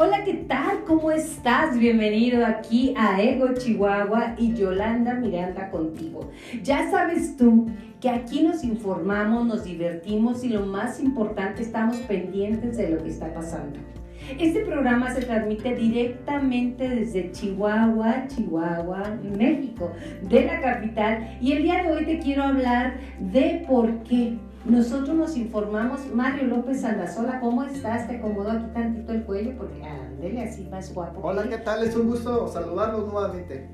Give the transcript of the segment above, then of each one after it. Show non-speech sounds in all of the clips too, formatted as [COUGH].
Hola, ¿qué tal? ¿Cómo estás? Bienvenido aquí a Ego Chihuahua y Yolanda Miranda contigo. Ya sabes tú que aquí nos informamos, nos divertimos y lo más importante, estamos pendientes de lo que está pasando. Este programa se transmite directamente desde Chihuahua, Chihuahua, México, de la capital. Y el día de hoy te quiero hablar de por qué nosotros nos informamos. Mario López Andazola, ¿cómo estás? Te acomodo aquí tantito el cuello porque ándele así más guapo. Hola, ¿qué tal? Es un gusto saludarlos nuevamente.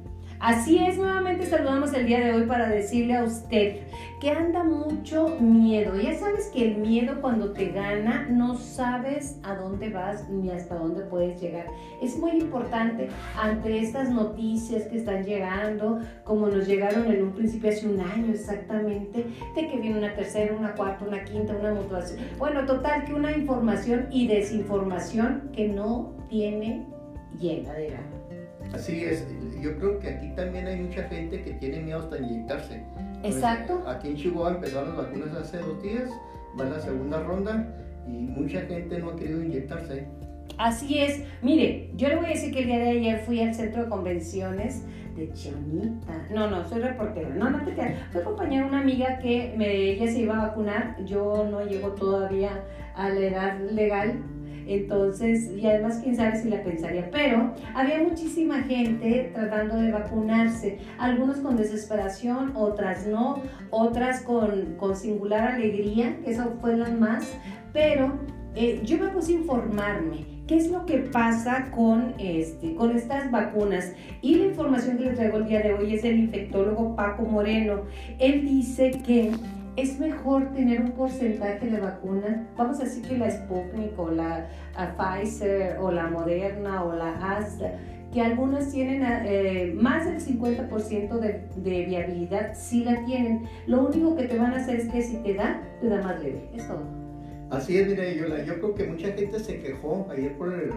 Así es, nuevamente saludamos el día de hoy para decirle a usted que anda mucho miedo. Ya sabes que el miedo cuando te gana no sabes a dónde vas ni hasta dónde puedes llegar. Es muy importante ante estas noticias que están llegando, como nos llegaron en un principio hace un año exactamente, de que viene una tercera, una cuarta, una quinta, una motivación. Bueno, total que una información y desinformación que no tiene llenadera. Así es, yo creo que aquí también hay mucha gente que tiene miedo hasta inyectarse. Exacto. Pues, aquí en Chihuahua empezaron las vacunas hace dos días, va la segunda ronda y mucha gente no ha querido inyectarse. Así es. Mire, yo le voy a decir que el día de ayer fui al centro de convenciones de Chiamita. No, no, soy reportera. No, no te quedas. Fui a acompañar a una amiga que me, ella se iba a vacunar. Yo no llego todavía a la edad legal entonces, y además, quién sabe si la pensaría. Pero había muchísima gente tratando de vacunarse, algunos con desesperación, otras no, otras con, con singular alegría, eso fue las más. Pero eh, yo me puse a informarme qué es lo que pasa con, este, con estas vacunas. Y la información que les traigo el día de hoy es del infectólogo Paco Moreno. Él dice que es mejor tener un porcentaje de vacuna, vamos a decir que la Sputnik o la Pfizer o la Moderna o la Astra, que algunas tienen eh, más del 50% de, de, viabilidad, sí la tienen. Lo único que te van a hacer es que si te da, te da más leve, es todo. Así es, mire, yo, yo creo que mucha gente se quejó ayer por el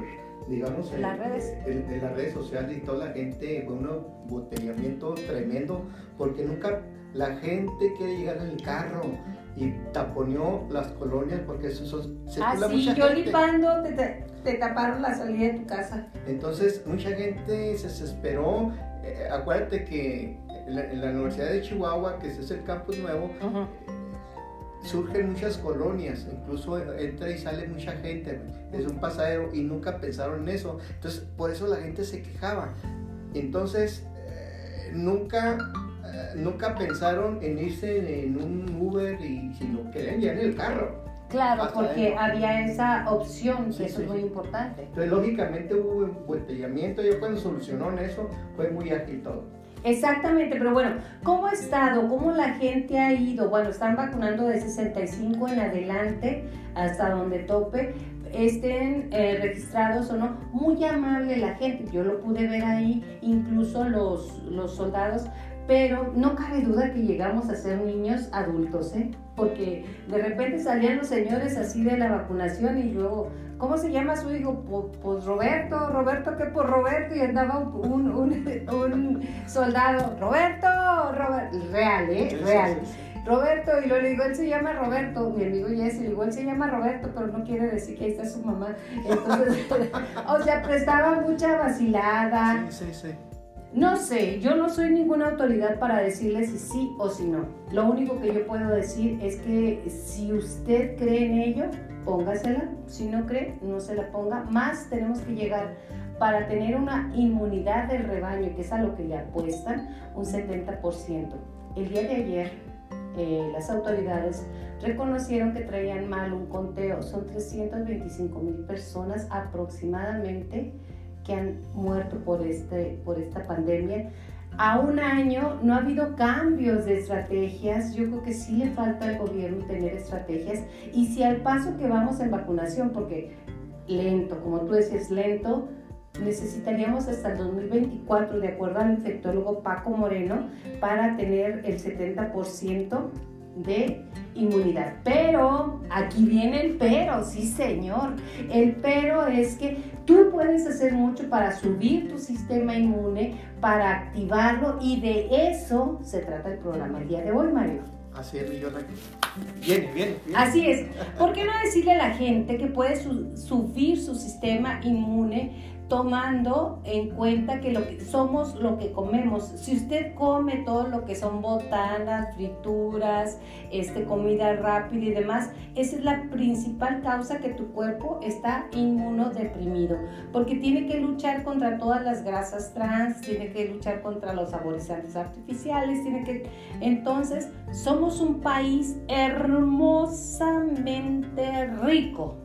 digamos, en las redes. En, las redes sociales y toda la gente, fue un botellamiento tremendo, porque nunca la gente quiere llegar en el carro y taponeó las colonias porque eso, son ah, sí, yo lipando te, te, taparon la salida de tu casa. Entonces, mucha gente se desesperó. Eh, acuérdate que en la, Universidad de Chihuahua, que ese es el campus nuevo, surgen muchas colonias, incluso entra y sale mucha gente, es un pasadero y nunca pensaron en eso. Entonces, por eso la gente se quejaba. Entonces, eh, nunca, eh, nunca pensaron en irse en un Uber y sino querían ya en el carro. Claro, porque había esa opción, que eso es muy importante. Entonces, lógicamente hubo embotellamiento, ya cuando solucionó eso, fue muy ágil todo. Exactamente, pero bueno, ¿cómo ha estado? ¿Cómo la gente ha ido? Bueno, están vacunando de 65 en adelante hasta donde tope, estén eh, registrados o no. Muy amable la gente, yo lo pude ver ahí, incluso los, los soldados, pero no cabe duda que llegamos a ser niños adultos, ¿eh? Porque de repente salían los señores así de la vacunación y luego ¿Cómo se llama su hijo? Pues, Roberto, Roberto, ¿qué por Roberto? Y andaba un, un, soldado, Roberto, Roberto, real, ¿eh? Real. Roberto, y luego le digo, él se llama Roberto, mi amigo Jesse, le digo, él se llama Roberto, pero no quiere decir que ahí está su mamá. Entonces, [LAUGHS] o sea, prestaba mucha vacilada. Sí, sí, sí. No sé, yo no soy ninguna autoridad para decirle si sí o si no. Lo único que yo puedo decir es que si usted cree en ello, póngasela. Si no cree, no se la ponga. Más tenemos que llegar para tener una inmunidad del rebaño, que es a lo que le apuestan, un 70%. El día de ayer, eh, las autoridades reconocieron que traían mal un conteo. Son 325 mil personas aproximadamente que han muerto por, este, por esta pandemia a un año no ha habido cambios de estrategias. Yo creo que sí le falta al gobierno tener estrategias. Y si al paso que vamos en vacunación, porque lento, como tú decías, lento, necesitaríamos hasta el 2024, de acuerdo al infectólogo Paco Moreno, para tener el 70% de inmunidad. Pero, aquí viene el pero, sí señor. El pero es que tú puedes hacer mucho para subir tu sistema inmune, para activarlo y de eso se trata el programa el día de hoy, Mario. Así es, yo Viene, viene, viene. Así es. ¿Por qué no decirle a la gente que puede sufrir su sistema inmune tomando en cuenta que, lo que somos lo que comemos. Si usted come todo lo que son botanas, frituras, este, comida rápida y demás, esa es la principal causa que tu cuerpo está inmunodeprimido, porque tiene que luchar contra todas las grasas trans, tiene que luchar contra los saborizantes artificiales, tiene que... Entonces, somos un país hermosamente rico.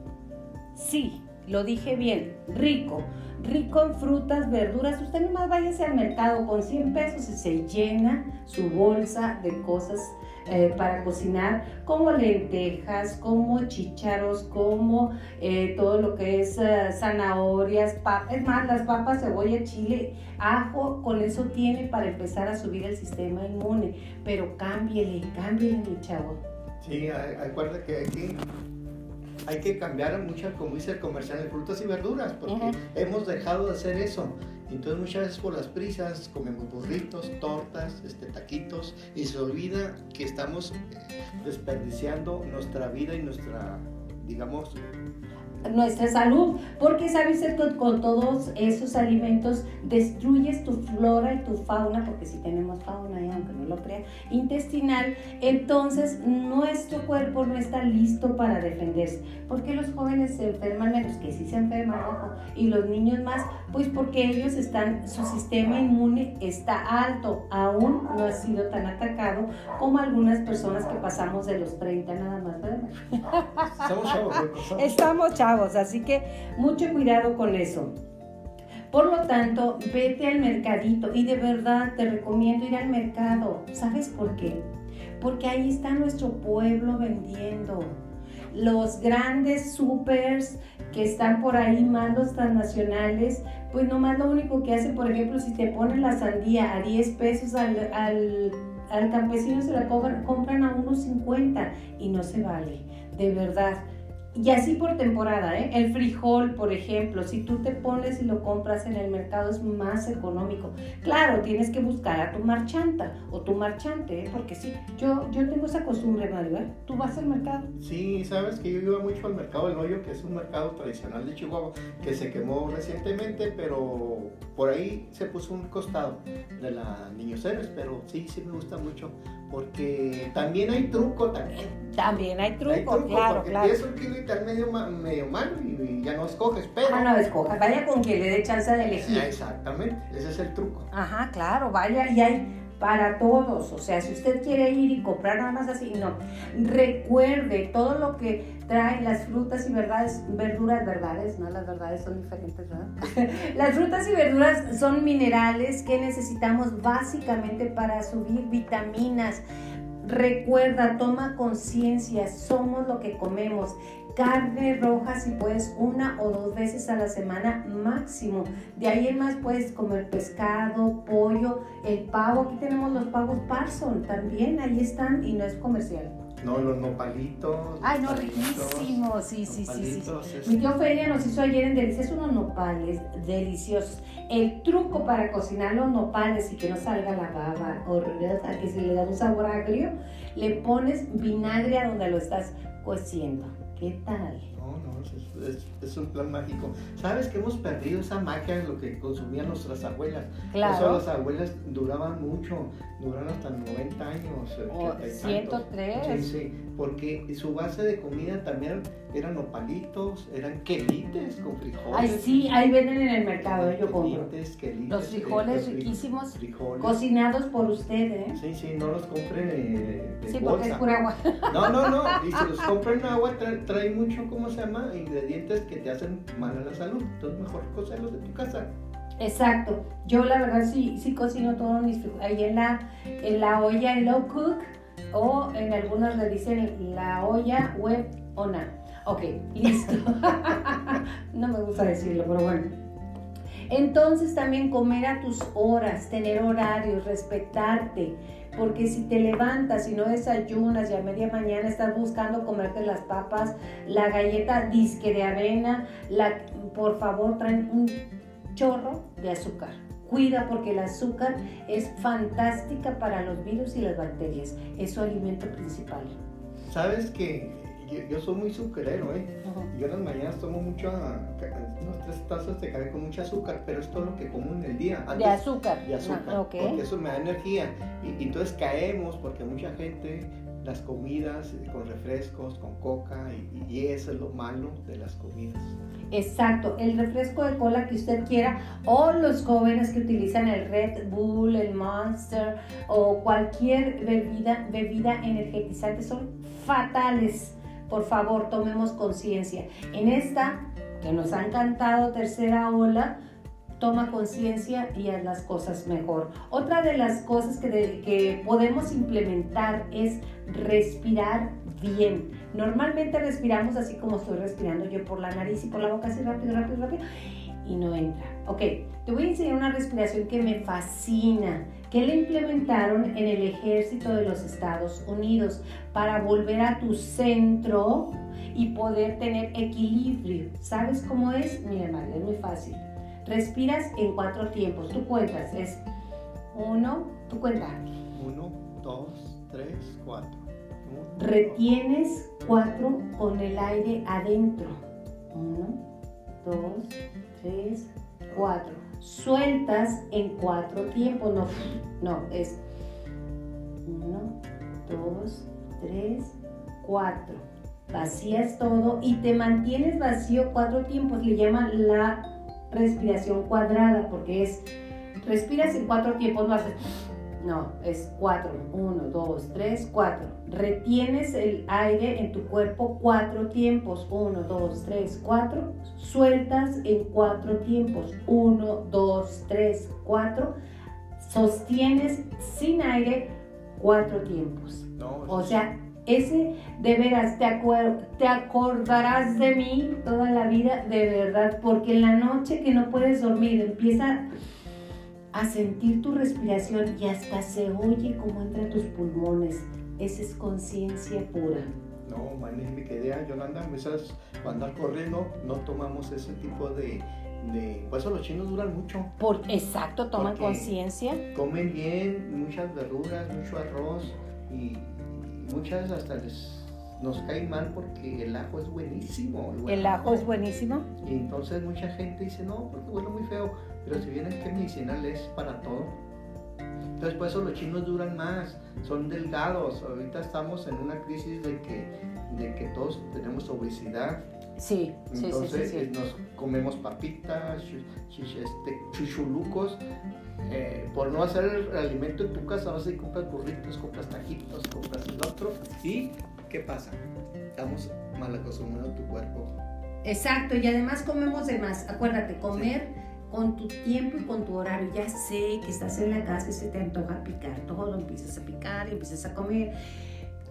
Sí, lo dije bien, rico rico en frutas, verduras. Usted nomás váyase al mercado con 100 pesos y se llena su bolsa de cosas eh, para cocinar, como lentejas, como chícharos, como eh, todo lo que es eh, zanahorias, papas. Es más, las papas, cebolla, chile, ajo, con eso tiene para empezar a subir el sistema inmune. Pero cámbiele, cámbiele, mi chavo. Sí, acuérdate que aquí hay que cambiar mucho, como dice el comercial, de frutas y verduras, porque hemos dejado de hacer eso. Entonces muchas veces por las prisas comemos burritos, tortas, este, taquitos, y se olvida que estamos eh, desperdiciando nuestra vida y nuestra, digamos, nuestra salud, porque sabes que con, todos esos alimentos destruyes tu flora y tu fauna, porque si tenemos fauna, y aunque no lo crea, intestinal, entonces nuestro cuerpo no está listo para defenderse. ¿Por qué los jóvenes se enferman menos? Que sí se enferman, ojo, y los niños más, pues porque ellos están, su sistema inmune está alto, aún no ha sido tan atacado como algunas personas que pasamos de los 30 nada más, ¿verdad? Estamos [LAUGHS] chavos, Así que mucho cuidado con eso. Por lo tanto, vete al mercadito y de verdad te recomiendo ir al mercado. ¿Sabes por qué? Porque ahí está nuestro pueblo vendiendo. Los grandes supers que están por ahí, mandos transnacionales, pues nomás lo único que hacen, por ejemplo, si te ponen la sandía a 10 pesos al, al campesino se la compran a unos 50 y no se vale, de verdad. Y así por temporada, ¿eh? El frijol, por ejemplo, si tú te pones y lo compras en el mercado es más económico. Claro, tienes que buscar a tu marchanta o tu marchante, ¿eh? porque sí, yo, yo tengo esa costumbre, Mario, ¿eh? ¿Tú vas al mercado? Sí, sabes que yo iba mucho al mercado del hoyo, que es un mercado tradicional de Chihuahua, que se quemó recientemente, pero por ahí se puso un costado de la Niños Héroes, pero sí, sí me gusta mucho porque también hay truco también. También hay truco, claro, porque claro. Es un kilo y tal medio, medio mal y, ya no escoges, pero... Ah, no escojas, vaya con que le dé chance de elegir. Exactamente, ese es el truco. Ajá, claro, vaya y hay para todos. O sea, si usted quiere ir y comprar nada más así, no. Recuerde todo lo que traen las frutas y verdades, verduras, verdades, no, las verdades son diferentes, ¿verdad? [LAUGHS] las frutas y verduras son minerales que necesitamos básicamente para subir vitaminas. Recuerda, toma conciencia, somos lo que comemos carne roja si puedes una o dos veces a la semana máximo. De ahí en más puedes comer pescado, pollo, el pavo. Aquí tenemos los pavos Parson también, ahí están y no es comercial. No, los nopalitos. Ay, no, riquísimos. Sí, sí, sí, sí. Mi tía Ofelia nos hizo ayer en Delicias unos nopales deliciosos. El truco para cocinar los nopales y que no salga la baba horrorosa, que se le da un sabor agrio, le pones vinagre a donde lo estás cociendo. ¿Qué tal? No, no, es, un plan mágico. ¿Sabes que hemos perdido esa magia de lo que consumían nuestras abuelas? Claro. Eso las abuelas duraban mucho, duraban hasta 90 años. O 103. Sí, sí, porque su base de comida también eran opalitos, eran quelites con frijoles. Ay, sí, ahí venden en el mercado, yo compro. Quelites, los frijoles riquísimos, cocinados por usted, ¿eh? Sí, sí, no los compren eh, de Sí, porque es pura agua. No, no, no, y si los compran agua trae, mucho, ¿cómo se llama? Ingredientes que te hacen mal a la salud. Entonces mejor cocerlos de tu casa. Exacto. Yo la verdad sí, sí cocino todos mis. Ahí en la, en la olla en low cook o en algunas le dicen la olla web ona. Ok, [LAUGHS] listo. [LAUGHS] no me gusta decirlo, pero bueno. Entonces también comer a tus horas, tener horarios, respetarte. Porque si te levantas y no desayunas y a media mañana estás buscando comerte las papas, la galleta disque de avena, la, por favor traen un chorro de azúcar cuida porque el azúcar es fantástica para los virus y las bacterias. Es su alimento principal. Sabes que yo, soy muy sucrero, ¿eh? Yo en las mañanas tomo mucho, unas tres tazas de café con mucho azúcar, pero es todo lo que como en el día. de azúcar. De azúcar. Ah, porque eso me da energía. Y, y entonces caemos porque mucha gente las comidas eh, con refrescos, con coca, y, eso es lo malo de las comidas. Exacto, el refresco de cola que usted quiera, o los jóvenes que utilizan el Red Bull, el Monster, o cualquier bebida, bebida energetizante, son fatales. Por favor, tomemos conciencia. En esta, que nos ha encantado, tercera ola, toma conciencia y haz las cosas mejor. Otra de las cosas que, que podemos implementar es respirar bien. Normalmente respiramos así como estoy respirando yo por la nariz y por la boca, así rápido, rápido, rápido, y no entra. Ok, te voy a enseñar una respiración que me fascina, que le implementaron en el ejército de los Estados Unidos para volver a tu centro y poder tener equilibrio. ¿Sabes cómo es? Mira, madre, es muy fácil. Respiras en cuatro tiempos. Tú cuentas. Es uno, tú cuentas. Uno, dos, tres, cuatro. Retienes cuatro con el aire adentro. Uno, dos, tres, cuatro. Sueltas en cuatro tiempos. No, no, es uno, dos, tres, cuatro. Vacías todo y te mantienes vacío cuatro tiempos. Le llaman la respiración cuadrada, porque es, respiras en cuatro tiempos, no haces, no, es cuatro, uno, dos, tres, cuatro. Retienes el aire en tu cuerpo cuatro tiempos, uno, dos, tres, cuatro. Sueltas en cuatro tiempos, uno, dos, tres, cuatro. Sostienes sin aire cuatro tiempos. o sea, ese de veras te, te acordarás de mí toda la vida, de verdad, porque en la noche que no puedes dormir empieza a sentir tu respiración y hasta se oye cómo entra en tus pulmones. Esa es conciencia pura. No, magnífica idea, Yolanda. Esas, cuando andar corriendo no tomamos ese tipo de, de... Por eso los chinos duran mucho. Por, exacto, toman conciencia. Comen bien, muchas verduras, mucho arroz y muchas hasta les nos cae mal porque el ajo es buenísimo. El, ajo, es buenísimo. Y entonces mucha gente dice, no, porque huele muy feo, pero si vienen que medicinal es para todo. Entonces por eso los chinos duran más, son delgados. Ahorita estamos en una crisis de que, de que todos tenemos obesidad. Sí, Entonces sí, sí, sí, nos comemos papitas, este, chuchulucos. Eh, por no hacer el alimento en tu casa, vas y compras burritos, compras tajitos, compras el otro. ¿Y qué pasa? Estamos mal acostumbrando tu cuerpo. Exacto, y además comemos de más. Acuérdate, comer con tu tiempo y con tu horario. Ya sé que estás en la casa y se te antoja picar todo, empiezas a picar y empiezas a comer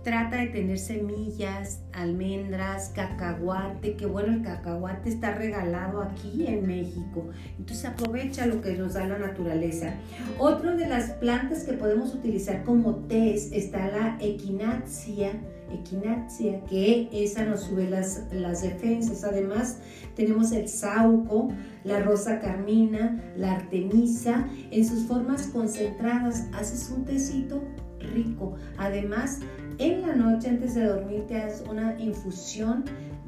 Trata de tener semillas, almendras, cacahuate, que bueno, el cacahuate está regalado aquí en México. Entonces aprovecha lo que nos da la naturaleza. Otra de las plantas que podemos utilizar como té está la equinacia, equinacia, que esa nos sube las, las defensas. Además, tenemos el sauco, la rosa carmina, la artemisa, en sus formas concentradas. Haces un tecito rico. Además, en la noche antes de dormir te haces una infusión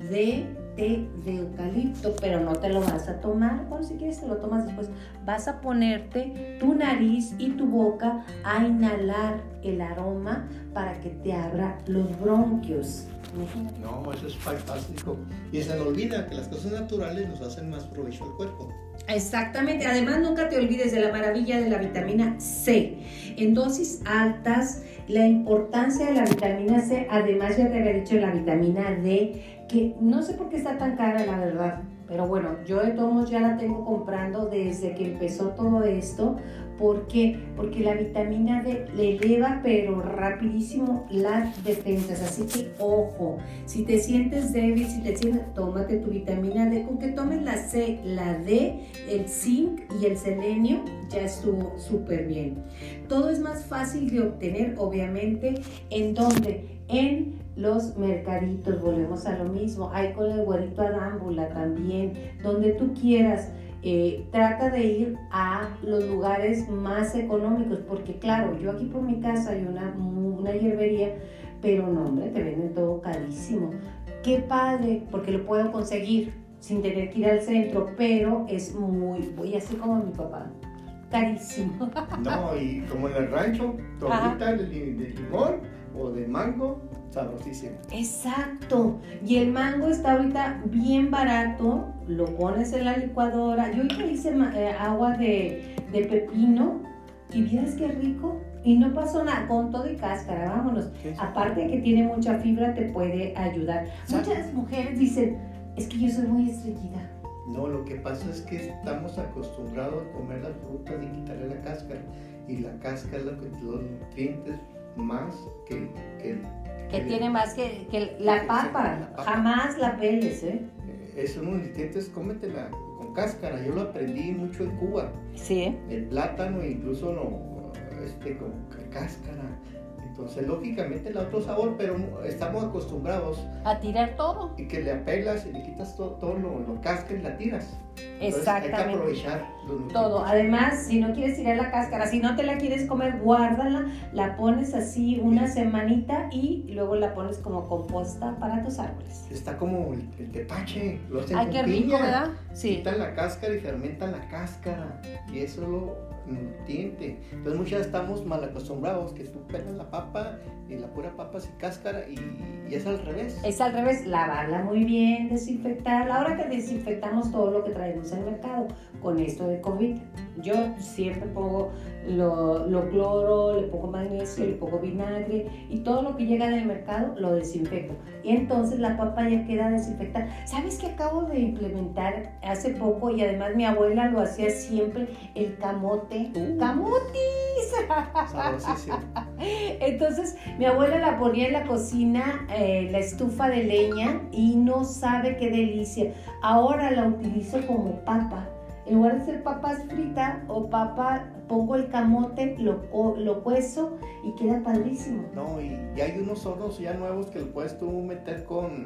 de té de eucalipto, pero no te lo vas a tomar. Bueno, si quieres te lo tomas después. Vas a ponerte tu nariz y tu boca a inhalar el aroma para que te abra los bronquios. No, eso es fantástico. Y se nos olvida que las cosas naturales nos hacen más provecho al cuerpo. Exactamente. Además, nunca te olvides de la maravilla de la vitamina C. En dosis altas, la importancia de la vitamina C, además ya te había dicho la vitamina D, que no sé por qué está tan cara, la verdad. Pero bueno, yo de todos ya la tengo comprando desde que empezó todo esto, ¿Por qué? Porque la vitamina D le eleva pero rapidísimo las defensas. Así que ojo, si te sientes débil, si te sientes, tómate tu vitamina D. Con que tomes la C, la D, el zinc y el selenio, ya estuvo súper bien. Todo es más fácil de obtener, obviamente, en donde en los mercaditos, volvemos a lo mismo, hay con el güerito adámbula también, donde tú quieras eh, trata de ir a los lugares más económicos, porque claro, yo aquí por mi casa hay una, una hierbería, pero no, hombre, te venden todo carísimo. Qué padre, porque lo puedo conseguir sin tener que ir al centro, pero es muy, voy así como mi papá, carísimo. [LAUGHS] No, y como en el rancho, tortita de, de limón o de mango, sabrosísimo. Exacto. Y el mango está ahorita bien barato, lo pones en la licuadora. Yo ya hice eh, agua de, de, pepino y vieras qué rico. Y no pasó nada, con todo y cáscara, vámonos. Aparte de que tiene mucha fibra, te puede ayudar. Muchas mujeres dicen, es que yo soy muy estreñida. No, lo que pasa es que estamos acostumbrados a comer las frutas y quitarle la cáscara. Y la cáscara es lo que los nutrientes más que, que que tiene más que, que la, papa. Jamás la peles, ¿eh? eh es unos nutrientes, cómetela con cáscara. Yo lo aprendí mucho en Cuba. Sí. El plátano, incluso lo, este, con cáscara. Entonces, lógicamente da otro sabor, pero estamos acostumbrados a tirar todo. Y que le apelas y le quitas todo, todo lo, lo cáscara y la tiras. Exactamente. Hay que aprovechar todo. Además, si no quieres tirar la cáscara, si no te la quieres comer, guárdala, la pones así una semanita y luego la pones como composta para tus árboles. Está como el, tepache, lo hacen Ay, qué rico, ¿verdad? Sí. Quitan la cáscara y fermentan la cáscara. Y eso lo nutriente. Entonces muchas estamos mal acostumbrados que tú pelas la papa y la pura papa sin cáscara y, es al revés. Es al revés, lavarla muy bien, desinfectarla. Ahora que desinfectamos todo lo que traemos el mercado con esto de COVID, yo siempre pongo lo, lo, cloro, le pongo magnesio, le pongo vinagre y todo lo que llega del mercado lo desinfecto. Y entonces la papa ya queda desinfectada. ¿Sabes qué acabo de implementar hace poco y además mi abuela lo hacía siempre? El camote. Uh. ¡Camotis! [LAUGHS] entonces mi abuela la ponía en la cocina, eh, la estufa de leña y no sabe qué delicia. Ahora la utilizo como papa en lugar de ser papas frita o papa, pongo el camote, lo, lo cuezo y queda padrísimo. No, y, hay unos hornos ya nuevos que lo puedes tú meter con,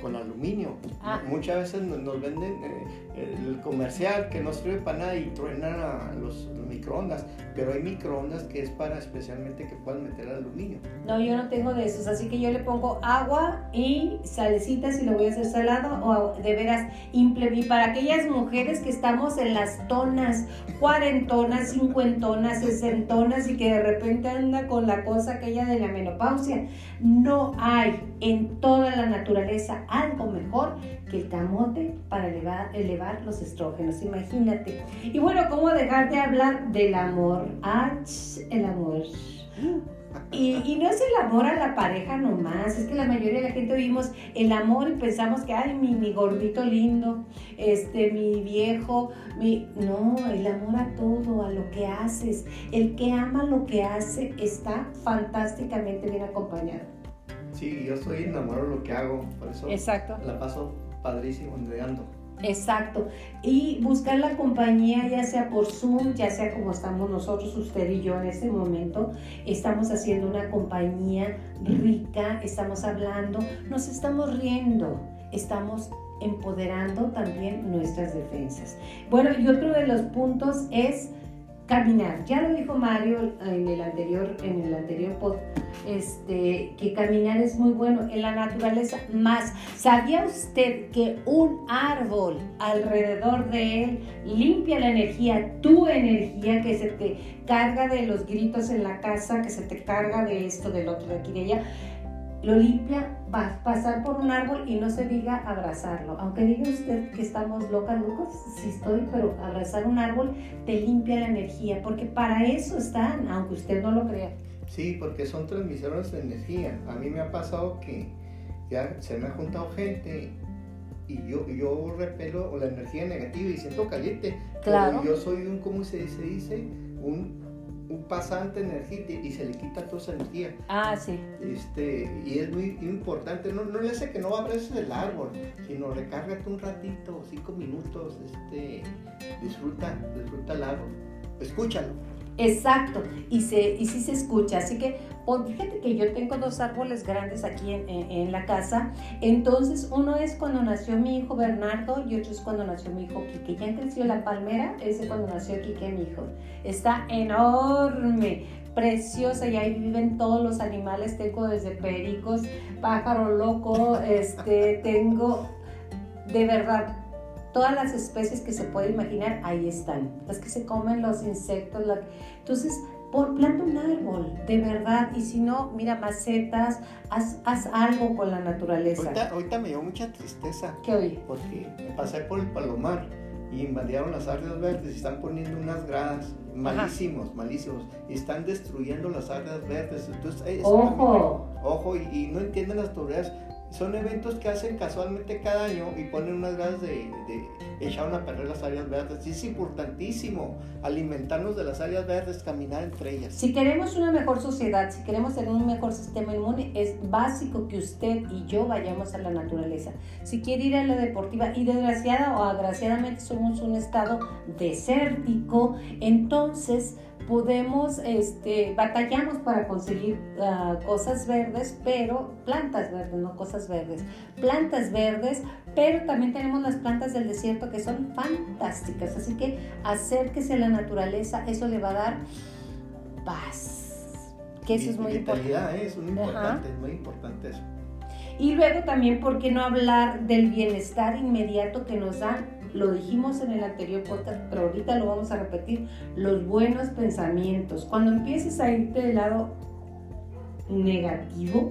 con aluminio. Ah. Muchas veces nos, venden eh, el comercial que no sirve para nada y truenan a los, microondas, pero hay microondas que es para especialmente que puedan meter aluminio. No, yo no tengo de esos, así que yo le pongo agua y salecitas y lo voy a hacer salado o de veras y para aquellas mujeres que estamos en las tonas, cuarentonas, cincuentonas, sesentonas y que de repente anda con la cosa aquella de la menopausia. No hay en toda la naturaleza algo mejor que el camote para elevar, elevar los estrógenos, imagínate. Y bueno, ¿cómo dejar de hablar del amor? Ah, el amor. Y, no es el amor a la pareja nomás, es que la mayoría de la gente oímos el amor y pensamos que, ay, mi, mi gordito lindo, este, mi viejo, mi... No, el amor a todo, a lo que haces. El que ama lo que hace está fantásticamente bien acompañado. Sí, yo estoy enamorado de lo que hago, por eso Exacto. la paso padrísimo entregando. Exacto. Y buscar la compañía, ya sea por Zoom, ya sea como estamos nosotros, usted y yo en este momento, estamos haciendo una compañía rica, estamos hablando, nos estamos riendo, estamos empoderando también nuestras defensas. Bueno, y otro de los puntos es caminar. Ya lo dijo Mario en el anterior, en el anterior pod, este, que caminar es muy bueno en la naturaleza. Más, ¿sabía usted que un árbol alrededor de él limpia la energía, tu energía que se te carga de los gritos en la casa, que se te carga de esto, del otro, de aquí, de allá? Lo limpia, va pasar por un árbol y no se diga abrazarlo. Aunque diga usted que estamos locas, locos, sí estoy, pero abrazar un árbol te limpia la energía, porque para eso están, aunque usted no lo crea. Sí, porque son transmisores de energía. A mí me ha pasado que ya se me ha juntado gente y yo, yo repelo la energía negativa y siento caliente. Claro. yo soy un, ¿cómo se dice? Un un pasante energético y se le quita toda esa energía. Ah, sí. Este, y es muy importante, no, no le hace que no abraces el árbol, sino recárgate un ratito, cinco minutos, este, disfruta, disfruta el árbol, escúchalo. Exacto, y, se, y sí se escucha, así que Por, fíjate que yo tengo dos árboles grandes aquí en, en, la casa. Entonces, uno es cuando nació mi hijo Bernardo y otro es cuando nació mi hijo Quique. Ya creció la palmera, ese cuando nació Quique, mi hijo. Está enorme preciosa y ahí viven todos los animales, tengo desde pericos, pájaro loco, este, tengo de verdad todas las especies que se puede imaginar, ahí están. Las que se comen los insectos. Entonces, por, planta un árbol, de verdad. Y si no, mira, macetas, haz, haz algo con la naturaleza. Ahorita, me dio mucha tristeza. ¿Qué oí? Porque pasé por el Palomar y invadieron las áreas verdes y están poniendo unas gradas malísimos, malísimos, y están destruyendo las áreas verdes. Entonces, ojo, ojo, y, y, no entienden las tuberías son eventos que hacen casualmente cada año y ponen unas ganas de, echar una perder las áreas verdes. Y es importantísimo alimentarnos de las áreas verdes, caminar entre ellas. Si queremos una mejor sociedad, si queremos tener un mejor sistema inmune, es básico que usted y yo vayamos a la naturaleza. Si quiere ir a la deportiva y desgraciada o agraciadamente somos un estado desértico, entonces podemos, este, batallamos para conseguir ah, cosas verdes, pero plantas verdes, no cosas verdes, plantas verdes, pero también tenemos las plantas del desierto que son fantásticas, así que acérquese a la naturaleza, eso le va a dar paz, que eso es muy importante. ¿eh? Es muy importante, es muy importante eso. Y luego también, ¿por qué no hablar del bienestar inmediato que nos dan lo dijimos en el anterior podcast, pero ahorita lo vamos a repetir, los buenos pensamientos. Cuando empieces a irte del lado negativo,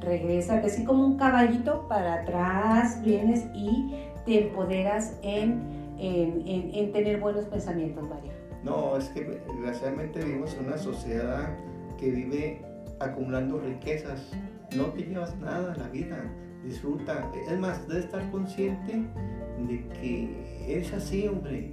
regresa, así como un caballito para atrás, vienes y te empoderas en, en, tener buenos pensamientos, María. No, es que desgraciadamente vivimos en una sociedad que vive acumulando riquezas. No te llevas nada la vida, disfruta. Es más, debes estar consciente de que es así, hombre.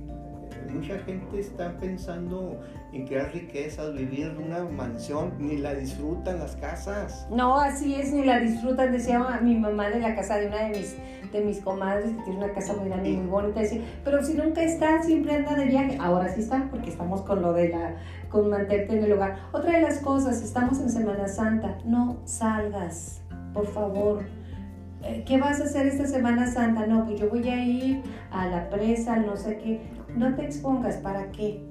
Mucha gente está pensando en crear riquezas, vivir en una mansión, ni la disfrutan las casas. No, así es, ni la disfrutan. Decía mi mamá de la casa de una de mis, de mis comadres que tiene una casa muy grande muy bonita. Decía, pero si nunca está, siempre anda de viaje. Ahora sí está, porque estamos con lo de la, con mantenerte en el hogar. Otra de las cosas, estamos en Semana Santa. No salgas, por favor ¿qué vas a hacer esta Semana Santa? No, pues yo voy a ir a la presa, no sé qué. No te expongas, ¿para qué?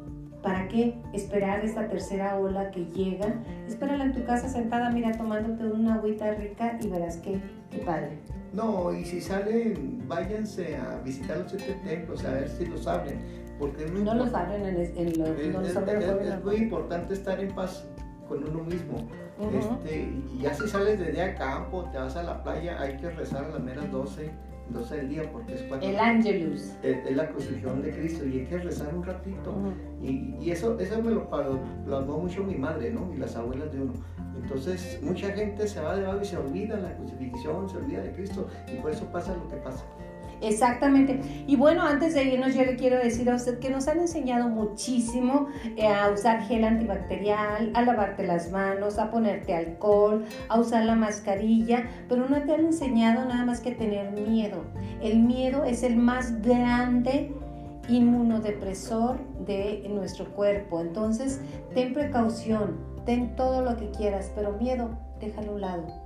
¿Para qué esperar esta tercera ola que llega? Espérala en tu casa sentada, mira, tomándote una agüita rica y verás qué, qué padre. No, y si salen, váyanse a visitar los siete templos, a ver si los abren. Porque no, los abren en, en los, no los abren es muy importante estar en paz con uno mismo. este, y ya si sales de día a campo, te vas a la playa, hay que rezar a las meras 12, 12 del día porque es cuando... El Angelus. Es, la crucifixión de Cristo y hay que rezar un ratito. y, y, eso, eso me lo plasmó mucho mi madre, ¿no? Y las abuelas de uno. Entonces, mucha gente se va de lado y se olvida la crucifixión, se olvida de Cristo y por eso pasa lo que pasa. Exactamente. Y bueno, antes de irnos, yo le quiero decir a usted que nos han enseñado muchísimo eh, a usar gel antibacterial, a lavarte las manos, a ponerte alcohol, a usar la mascarilla, pero no te han enseñado nada más que tener miedo. El miedo es el más grande inmunodepresor de nuestro cuerpo. Entonces, ten precaución, ten todo lo que quieras, pero miedo, déjalo a un lado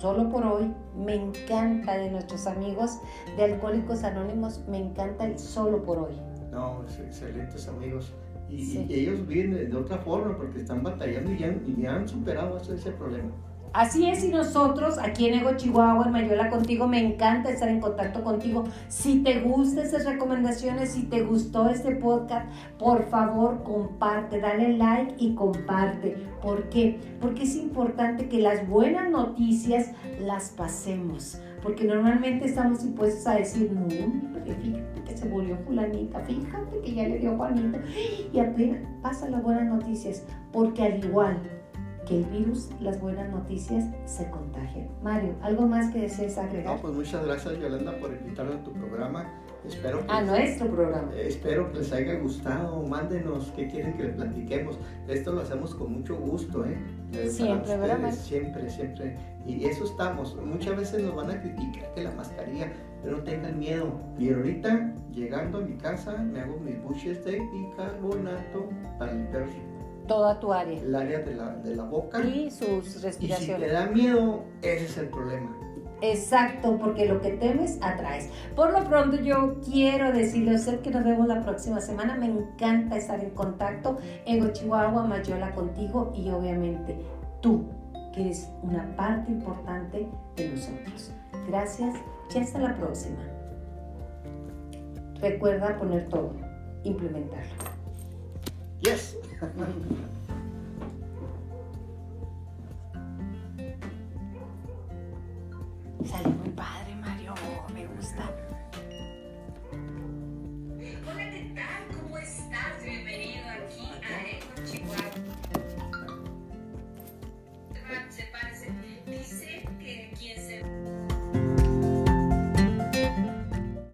solo por hoy, me encanta de nuestros amigos de Alcohólicos Anónimos, me encanta el solo por hoy. No, excelentes amigos. Y, ellos vienen de otra forma porque están batallando y ya, y ya han superado ese problema. Así es, y nosotros aquí en Ego Chihuahua, en Mayola contigo, me encanta estar en contacto contigo. Si te gustan esas recomendaciones, si te gustó este podcast, por favor comparte, dale like y comparte. ¿Por qué? Porque es importante que las buenas noticias las pasemos. Porque normalmente estamos impuestos a decir, no, fíjate que se murió fulanita, fíjate que ya le dio Juanita. Y apenas pasa las buenas noticias. Porque al igual que el virus, las buenas noticias se contagian. Mario, ¿algo más que desees agregar? No, pues muchas gracias Yolanda por invitarme a tu programa. Espero que a nuestro programa. espero que les haya gustado. Mándenos qué quieren que les platiquemos. Esto lo hacemos con mucho gusto, ¿eh? Siempre, ¿verdad? Siempre, siempre. Y eso estamos. Muchas veces nos van a criticar que la mascarilla, pero no tengan miedo. Y ahorita, llegando a mi casa, me hago mis buches de bicarbonato para limpiar Toda tu área. El área de la, de la boca. Y sus Y si respiraciones. te da miedo, ese es el problema. Exacto, porque lo que temes atraes. Por lo pronto yo quiero decirle a usted que nos vemos la próxima semana. Me encanta estar en contacto. Ego Chihuahua, Mayola contigo y obviamente tú, que eres una parte importante de nosotros. Gracias y hasta la próxima. Recuerda poner todo, implementarlo. Yes. Sale muy padre, Mario. Me gusta. Hola, ¿qué tal? ¿Cómo estás? Bienvenido aquí a Eco Chihuahua.